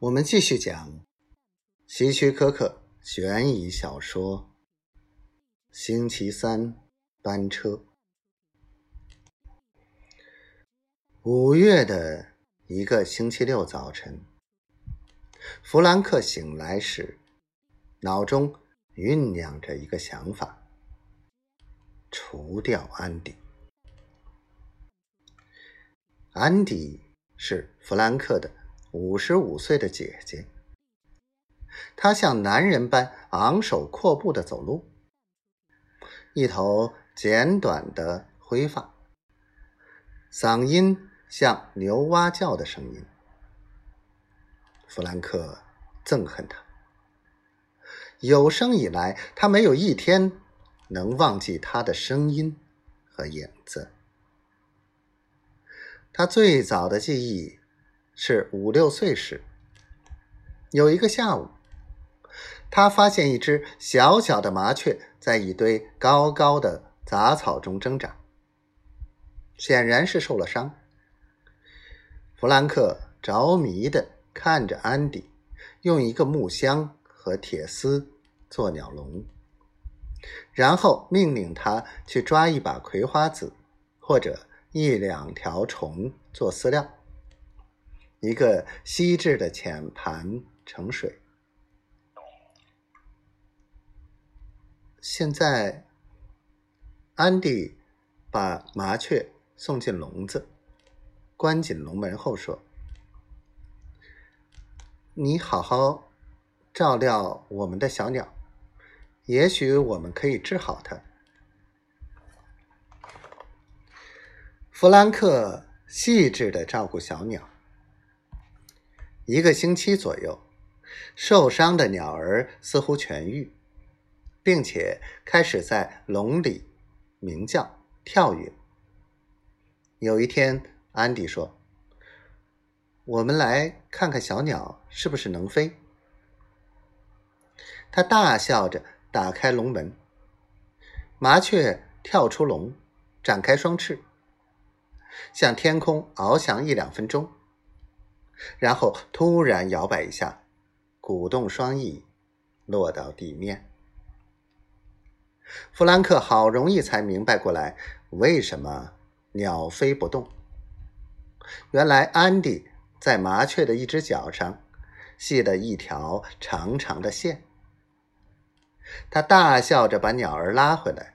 我们继续讲希区柯克悬疑小说《星期三班车》。五月的一个星期六早晨，弗兰克醒来时，脑中酝酿着一个想法：除掉安迪。安迪是弗兰克的。五十五岁的姐姐，她像男人般昂首阔步的走路，一头剪短的灰发，嗓音像牛蛙叫的声音。弗兰克憎恨她，有生以来他没有一天能忘记她的声音和影子。他最早的记忆。是五六岁时，有一个下午，他发现一只小小的麻雀在一堆高高的杂草中挣扎，显然是受了伤。弗兰克着迷的看着安迪用一个木箱和铁丝做鸟笼，然后命令他去抓一把葵花籽或者一两条虫做饲料。一个锡制的浅盘盛水。现在，安迪把麻雀送进笼子，关紧笼门后说：“你好好照料我们的小鸟，也许我们可以治好它。”弗兰克细致的照顾小鸟。一个星期左右，受伤的鸟儿似乎痊愈，并且开始在笼里鸣叫、跳跃。有一天，安迪说：“我们来看看小鸟是不是能飞。”他大笑着打开笼门，麻雀跳出笼，展开双翅，向天空翱翔一两分钟。然后突然摇摆一下，鼓动双翼，落到地面。弗兰克好容易才明白过来，为什么鸟飞不动。原来安迪在麻雀的一只脚上系了一条长长的线。他大笑着把鸟儿拉回来，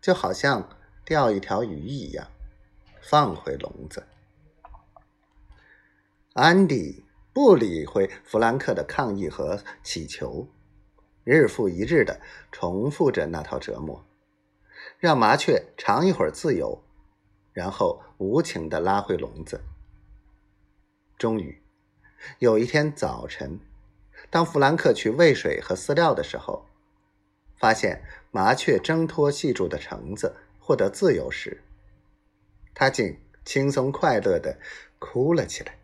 就好像钓一条鱼一样，放回笼子。安迪不理会弗兰克的抗议和乞求，日复一日的重复着那套折磨，让麻雀尝一会儿自由，然后无情的拉回笼子。终于，有一天早晨，当弗兰克去喂水和饲料的时候，发现麻雀挣脱系住的绳子，获得自由时，他竟轻松快乐的哭了起来。